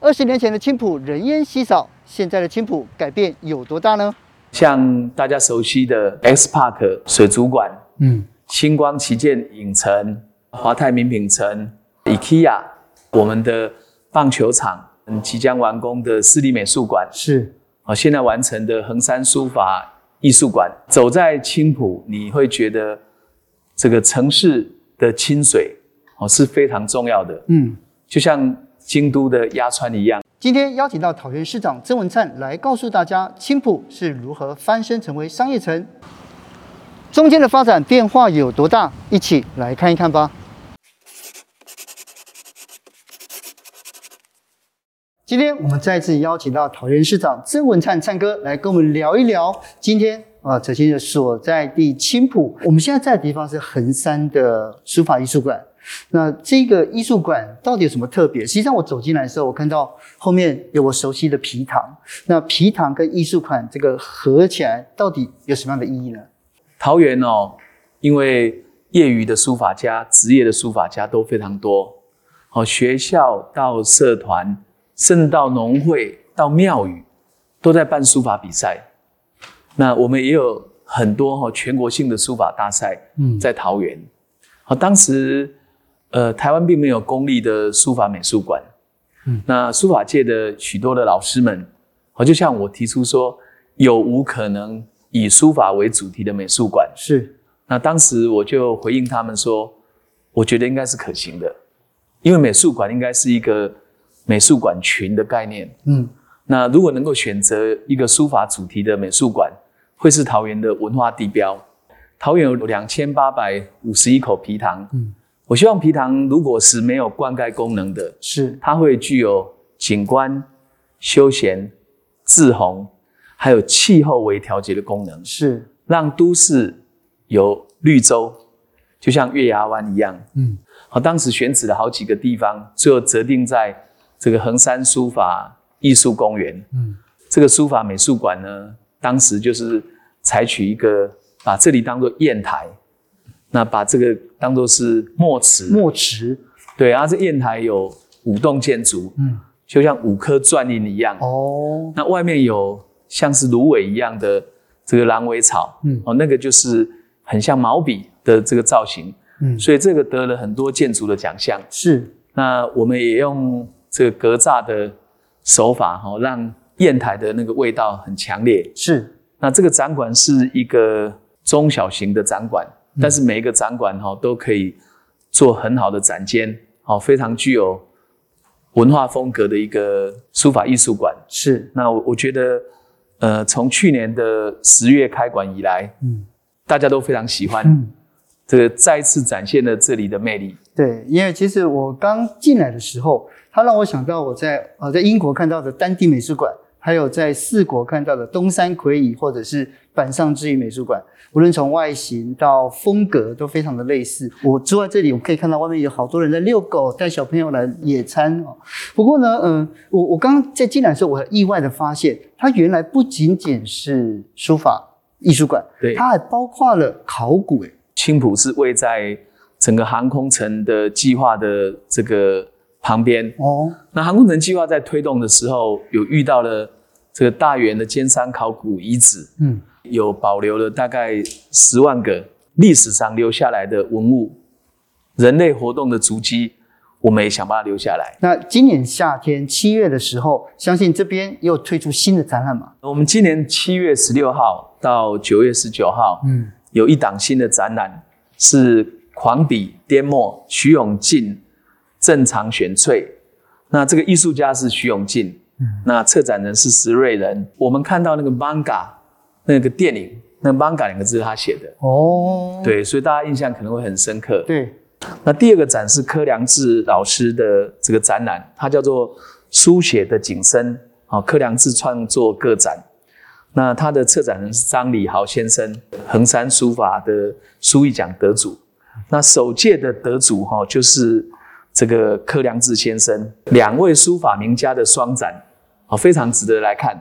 二十年前的青浦人烟稀少，现在的青浦改变有多大呢？像大家熟悉的 X Park 水族馆，嗯，星光旗舰影城、华泰名品城、IKEA，我们的棒球场，嗯即将完工的市立美术馆是，啊，现在完成的横山书法艺术馆。走在青浦，你会觉得这个城市的清水哦是非常重要的，嗯，就像京都的鸭川一样。今天邀请到桃园市长曾文灿来告诉大家，青埔是如何翻身成为商业城，中间的发展变化有多大，一起来看一看吧。今天我们再次邀请到桃园市长曾文灿灿哥来跟我们聊一聊。今天啊，哲青的所在地青埔，我们现在在的地方是横山的书法艺术馆。那这个艺术馆到底有什么特别？实际上我走进来的时候，我看到后面有我熟悉的皮塘。那皮塘跟艺术馆这个合起来，到底有什么样的意义呢？桃园哦，因为业余的书法家、职业的书法家都非常多。哦，学校到社团。甚至到农会、到庙宇，都在办书法比赛。那我们也有很多哈全国性的书法大赛，嗯，在桃园。好，当时呃，台湾并没有公立的书法美术馆。嗯，那书法界的许多的老师们，好，就像我提出说，有无可能以书法为主题的美术馆？是。那当时我就回应他们说，我觉得应该是可行的，因为美术馆应该是一个。美术馆群的概念，嗯，那如果能够选择一个书法主题的美术馆，会是桃园的文化地标。桃园有两千八百五十一口皮塘，嗯，我希望皮塘如果是没有灌溉功能的，是。它会具有景观、休闲、滞洪，还有气候微调节的功能，是。让都市有绿洲，就像月牙湾一样，嗯，好，当时选址了好几个地方，最后择定在。这个横山书法艺术公园，嗯，这个书法美术馆呢，当时就是采取一个把这里当做砚台，那把这个当做是墨池，墨池，对啊，这砚台有五栋建筑，嗯，就像五颗钻印一样，哦，那外面有像是芦苇一样的这个狼尾草，嗯，哦，那个就是很像毛笔的这个造型，嗯，所以这个得了很多建筑的奖项，是，那我们也用。这个格栅的手法哈，让砚台的那个味道很强烈。是，那这个展馆是一个中小型的展馆，嗯、但是每一个展馆哈都可以做很好的展间，好，非常具有文化风格的一个书法艺术馆。是，那我我觉得，呃，从去年的十月开馆以来，嗯，大家都非常喜欢。嗯这个再次展现了这里的魅力。对，因为其实我刚进来的时候，它让我想到我在呃在英国看到的丹地美术馆，还有在四国看到的东山魁夷或者是板上之于美术馆，无论从外形到风格都非常的类似。我坐在这里，我可以看到外面有好多人在遛狗，带小朋友来野餐哦。不过呢，嗯、呃，我我刚刚在进来的时候，我很意外的发现，它原来不仅仅是书法艺术馆，对，它还包括了考古诶。青浦是位在整个航空城的计划的这个旁边哦。那航空城计划在推动的时候，有遇到了这个大员的尖山考古遗址，嗯，有保留了大概十万个历史上留下来的文物，人类活动的足迹，我们也想把它留下来。那今年夏天七月的时候，相信这边又推出新的展览嘛？我们今年七月十六号到九月十九号，嗯。有一档新的展览，是狂笔颠墨徐永进正常选粹。那这个艺术家是徐永进，嗯，那策展人是石瑞仁。我们看到那个 manga 那个电影，那 manga 两个字是他写的哦，对，所以大家印象可能会很深刻。对，那第二个展是柯良志老师的这个展览，它叫做书写的景深，啊，柯良志创作个展。那他的策展人是张礼豪先生，衡山书法的书艺奖得主。那首届的得主哈，就是这个柯良志先生，两位书法名家的双展，啊，非常值得来看。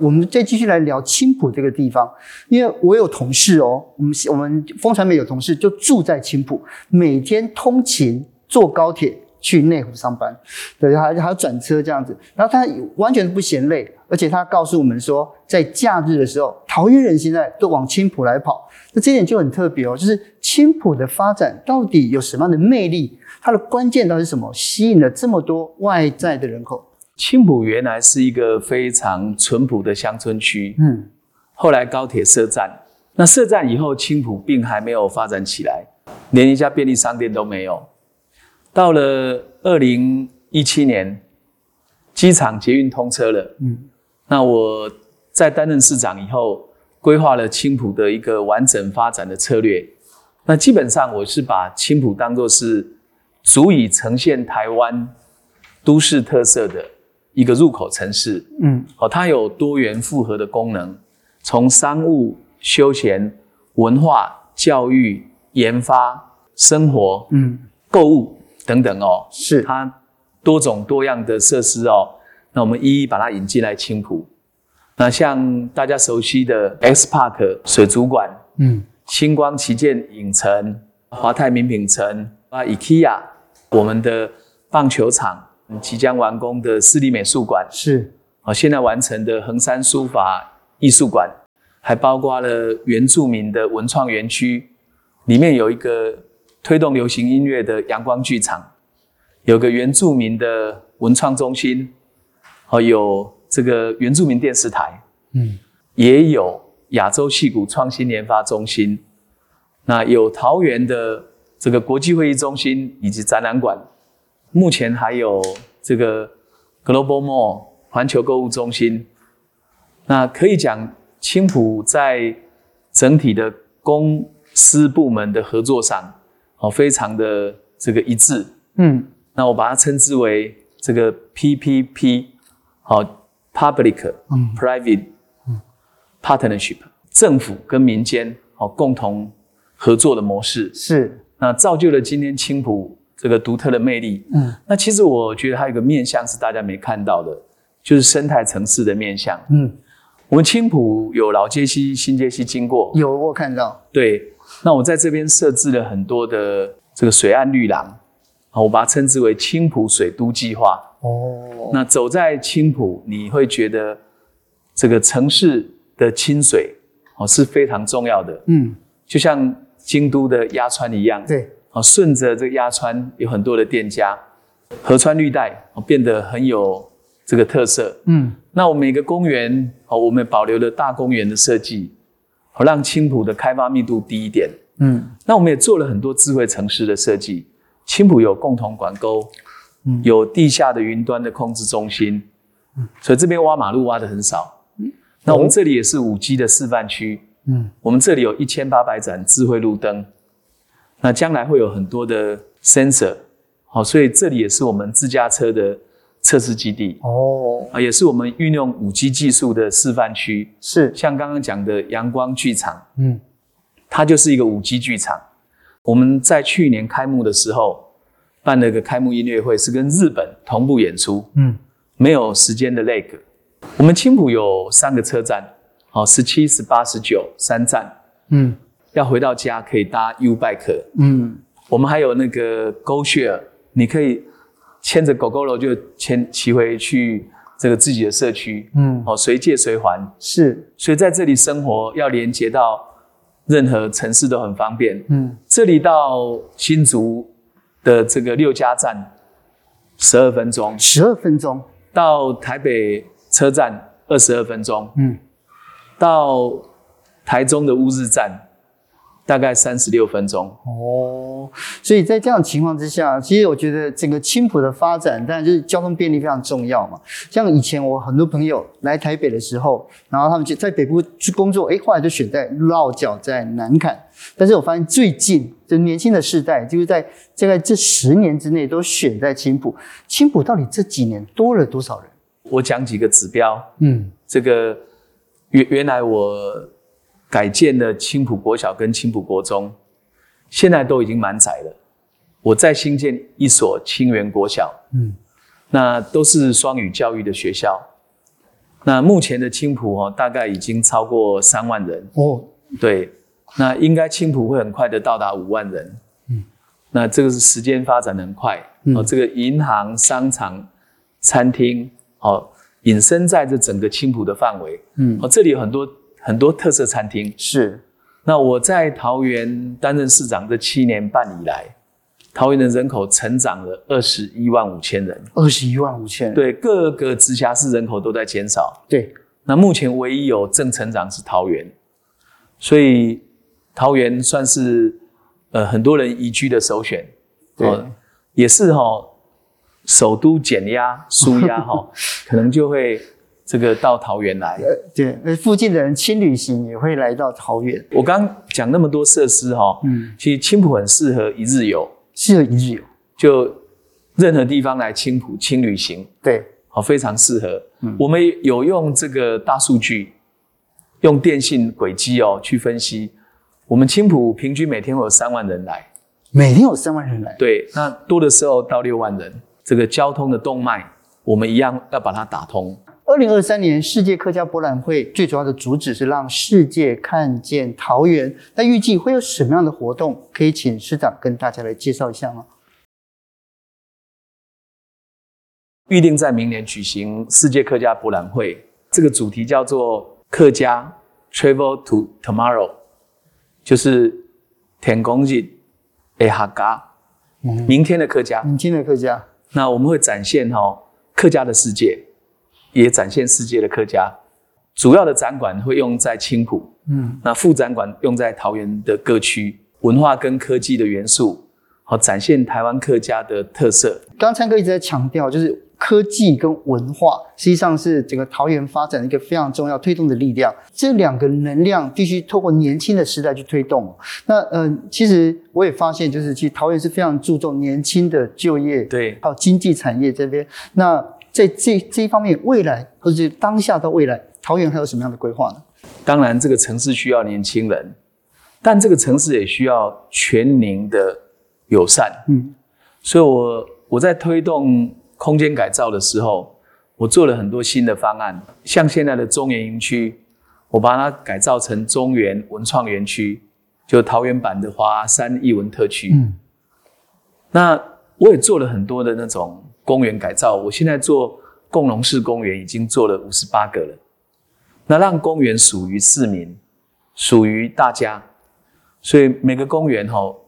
我们再继续来聊青浦这个地方，因为我有同事哦，我们我们风传媒有同事就住在青浦，每天通勤坐高铁。去内湖上班，对，还还要转车这样子。然后他完全不嫌累，而且他告诉我们说，在假日的时候，桃园人现在都往青浦来跑。那这点就很特别哦，就是青浦的发展到底有什么样的魅力？它的关键到底是什么？吸引了这么多外在的人口？青浦原来是一个非常淳朴的乡村区，嗯，后来高铁设站，那设站以后，青浦并还没有发展起来，连一家便利商店都没有。到了二零一七年，机场捷运通车了，嗯，那我在担任市长以后，规划了青浦的一个完整发展的策略。那基本上我是把青浦当作是足以呈现台湾都市特色的。一个入口城市，嗯，哦，它有多元复合的功能，从商务、休闲、文化、教育、研发、生活，嗯，购物等等哦，是它多种多样的设施哦。那我们一一把它引进来青浦。那像大家熟悉的 X Park 水族馆，嗯，星光旗舰影城、华泰名品城啊，IKEA，我们的棒球场。即将完工的市立美术馆是啊，现在完成的横山书法艺术馆，还包括了原住民的文创园区，里面有一个推动流行音乐的阳光剧场，有个原住民的文创中心，哦，有这个原住民电视台，嗯，也有亚洲戏骨创新研发中心，那有桃园的这个国际会议中心以及展览馆。目前还有这个 Global Mall 环球购物中心，那可以讲青浦在整体的公司部门的合作上，哦，非常的这个一致。嗯，那我把它称之为这个 PPP，好，Public 嗯。Private 嗯。Partnership，政府跟民间哦共同合作的模式。是，那造就了今天青埔。这个独特的魅力，嗯，那其实我觉得还有一个面向是大家没看到的，就是生态城市的面向，嗯，我们青浦有老街西、新街西经过，有我看到，对，那我在这边设置了很多的这个水岸绿廊，啊，我把它称之为青浦水都计划，哦，那走在青浦，你会觉得这个城市的清水哦是非常重要的，嗯，就像京都的鸭川一样，对。哦，顺着这个鸭川有很多的店家，河川绿带哦变得很有这个特色。嗯，那我们每个公园哦，我们保留了大公园的设计，好让青浦的开发密度低一点。嗯，那我们也做了很多智慧城市的设计，青浦有共同管沟，嗯，有地下的云端的控制中心，嗯，所以这边挖马路挖的很少。嗯，那我们这里也是五 G 的示范区。嗯，我们这里有一千八百盏智慧路灯。那将来会有很多的 sensor，好，所以这里也是我们自驾车的测试基地哦，啊，也是我们运用五 G 技术的示范区。是，像刚刚讲的阳光剧场，嗯，它就是一个五 G 剧场。我们在去年开幕的时候办了个开幕音乐会，是跟日本同步演出，嗯，没有时间的 lag。我们青浦有三个车站，好，十七、十八、十九三站，嗯。要回到家可以搭 U-Bike，嗯，我们还有那个 GoShare，你可以牵着狗狗楼就牵骑回去这个自己的社区，嗯，哦，随借随还，是，所以在这里生活要连接到任何城市都很方便，嗯，这里到新竹的这个六家站十二分钟，十二分钟，到台北车站二十二分钟，嗯，到台中的乌日站。大概三十六分钟哦，所以在这样的情况之下，其实我觉得整个青浦的发展，当然就是交通便利非常重要嘛。像以前我很多朋友来台北的时候，然后他们就在北部去工作，诶，后来就选在落脚在南崁。但是我发现最近就年轻的世代，就是在大概这十年之内都选在青浦。青浦到底这几年多了多少人？我讲几个指标，嗯，这个原原来我。改建的青浦国小跟青浦国中，现在都已经满载了。我再新建一所清源国小，嗯，那都是双语教育的学校。那目前的青浦哦，大概已经超过三万人哦。对，那应该青浦会很快的到达五万人。嗯，那这个是时间发展的很快。哦，这个银行、商场、餐厅，哦，隐身在这整个青浦的范围。嗯，哦，这里有很多很多特色餐厅。是。那我在桃园担任市长这七年半以来，桃园的人口成长了二十一万五千人。二十一万五千人。对，各个直辖市人口都在减少。对。那目前唯一有正成长是桃园，所以桃园算是呃很多人移居的首选。对。呃也是哈、哦，首都减压、舒压哈，可能就会这个到桃园来。对，呃，附近的人轻旅行也会来到桃园。我刚讲那么多设施哈，嗯，其实青浦很适合一日游，适合一日游，就任何地方来青浦轻旅行，对，好，非常适合。嗯，我们有用这个大数据，用电信轨迹哦去分析，我们青浦平均每天会有三万人来。每天有三万人来，对，那多的时候到六万人。这个交通的动脉，我们一样要把它打通。二零二三年世界客家博览会最主要的主旨是让世界看见桃园。那预计会有什么样的活动？可以请市长跟大家来介绍一下吗？预定在明年举行世界客家博览会，这个主题叫做“客家 Travel to Tomorrow”，就是天公日。哎哈嘎，明天的客家，明天的客家。那我们会展现哈客家的世界，也展现世界的客家。主要的展馆会用在青浦，嗯，那副展馆用在桃园的各区，文化跟科技的元素，好展现台湾客家的特色。刚刚琛哥一直在强调，就是。科技跟文化实际上是整个桃园发展的一个非常重要推动的力量。这两个能量必须透过年轻的时代去推动。那嗯、呃，其实我也发现，就是其实桃园是非常注重年轻的就业，对，还有经济产业这边。那在这这一方面，未来或者是当下到未来，桃园还有什么样的规划呢？当然，这个城市需要年轻人，但这个城市也需要全龄的友善。嗯，所以我我在推动。空间改造的时候，我做了很多新的方案，像现在的中原营区，我把它改造成中原文创园区，就桃园版的华山艺文特区。嗯，那我也做了很多的那种公园改造，我现在做共融式公园已经做了五十八个了，那让公园属于市民，属于大家，所以每个公园吼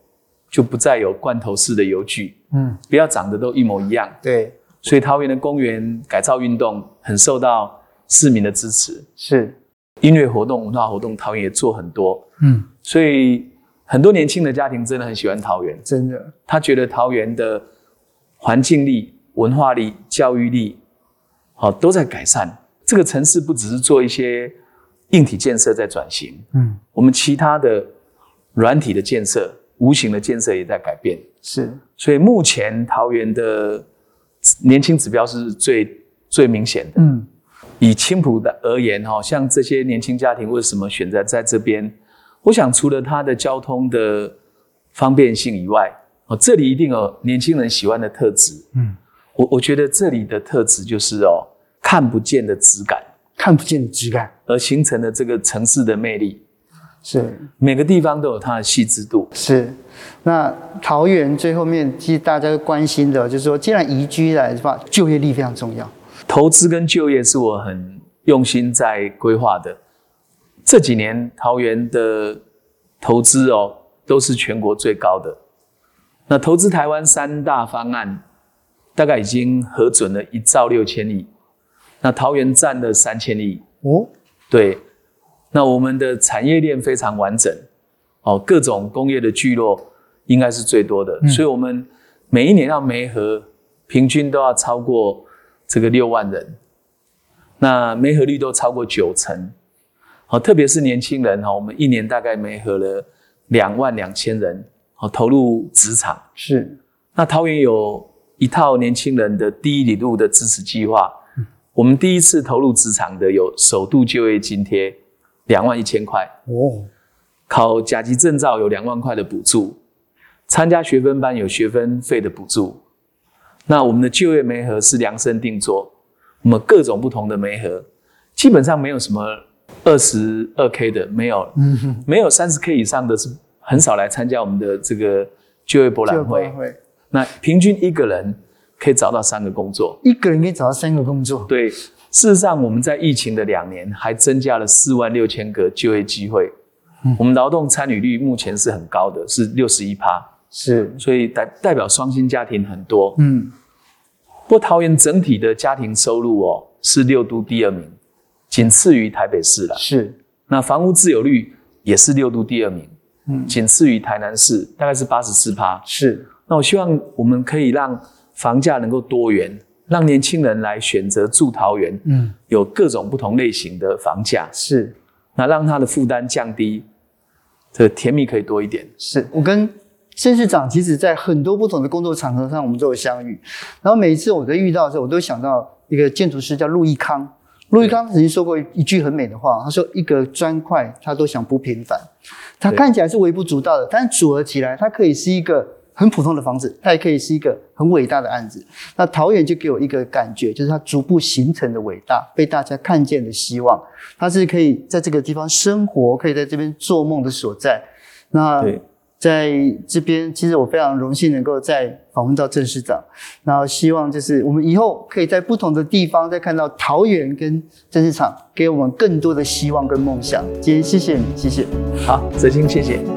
就不再有罐头式的游具，嗯，不要长得都一模一样，对。所以桃园的公园改造运动很受到市民的支持，是。音乐活动、文化活动，桃园也做很多。嗯，所以很多年轻的家庭真的很喜欢桃园，真的，他觉得桃园的环境力、文化力、教育力，好都在改善。这个城市不只是做一些硬体建设在转型，嗯，我们其他的软体的建设、无形的建设也在改变。是，所以目前桃园的。年轻指标是最最明显的。嗯，以青埔的而言，哈，像这些年轻家庭为什么选择在这边？我想除了它的交通的方便性以外，哦，这里一定有年轻人喜欢的特质。嗯，我我觉得这里的特质就是哦，看不见的质感，看不见的质感，而形成的这个城市的魅力。是每个地方都有它的细致度。是，那桃园最后面其实大家都关心的，就是说，既然移居来的话，就业力非常重要。投资跟就业是我很用心在规划的。这几年桃园的投资哦，都是全国最高的。那投资台湾三大方案，大概已经核准了一兆六千亿。那桃园占了三千亿。哦，对。那我们的产业链非常完整，哦，各种工业的聚落应该是最多的，嗯、所以我们每一年要媒合，平均都要超过这个六万人，那媒合率都超过九成，好，特别是年轻人哈，我们一年大概媒合了两万两千人，好，投入职场。是，那桃园有一套年轻人的第一里路的支持计划，嗯、我们第一次投入职场的有首度就业津贴。两万一千块哦，考甲级证照有两万块的补助，参加学分班有学分费的补助。那我们的就业媒合是量身定做，我们各种不同的媒合，基本上没有什么二十二 K 的，没有，嗯，没有三十 K 以上的是很少来参加我们的这个就业博览会。那平均一个人可以找到三个工作，一个人可以找到三个工作。对，事实上我们在疫情的两年还增加了四万六千个就业机会。嗯，我们劳动参与率目前是很高的，是六十一趴，是，所以代代表双薪家庭很多。嗯，不过桃园整体的家庭收入哦是六都第二名，仅次于台北市了。是，那房屋自有率也是六都第二名。嗯，仅次于台南市，大概是八十四趴。是，那我希望我们可以让房价能够多元，让年轻人来选择住桃园。嗯，有各种不同类型的房价。是，那让他的负担降低，这个甜蜜可以多一点。是我跟郑市长，其实在很多不同的工作场合上，我们都有相遇。然后每一次我在遇到的时候，我都想到一个建筑师叫陆益康。陆益康曾经说过一句很美的话，他说：“一个砖块，他都想不平凡。他看起来是微不足道的，但组合起来，它可以是一个很普通的房子，它也可以是一个很伟大的案子。那桃园就给我一个感觉，就是它逐步形成的伟大，被大家看见的希望，它是可以在这个地方生活，可以在这边做梦的所在。那。”在这边，其实我非常荣幸能够再访问到郑市长，然后希望就是我们以后可以在不同的地方再看到桃园跟郑市长给我们更多的希望跟梦想。今天谢谢你，谢谢。好，泽清，谢谢。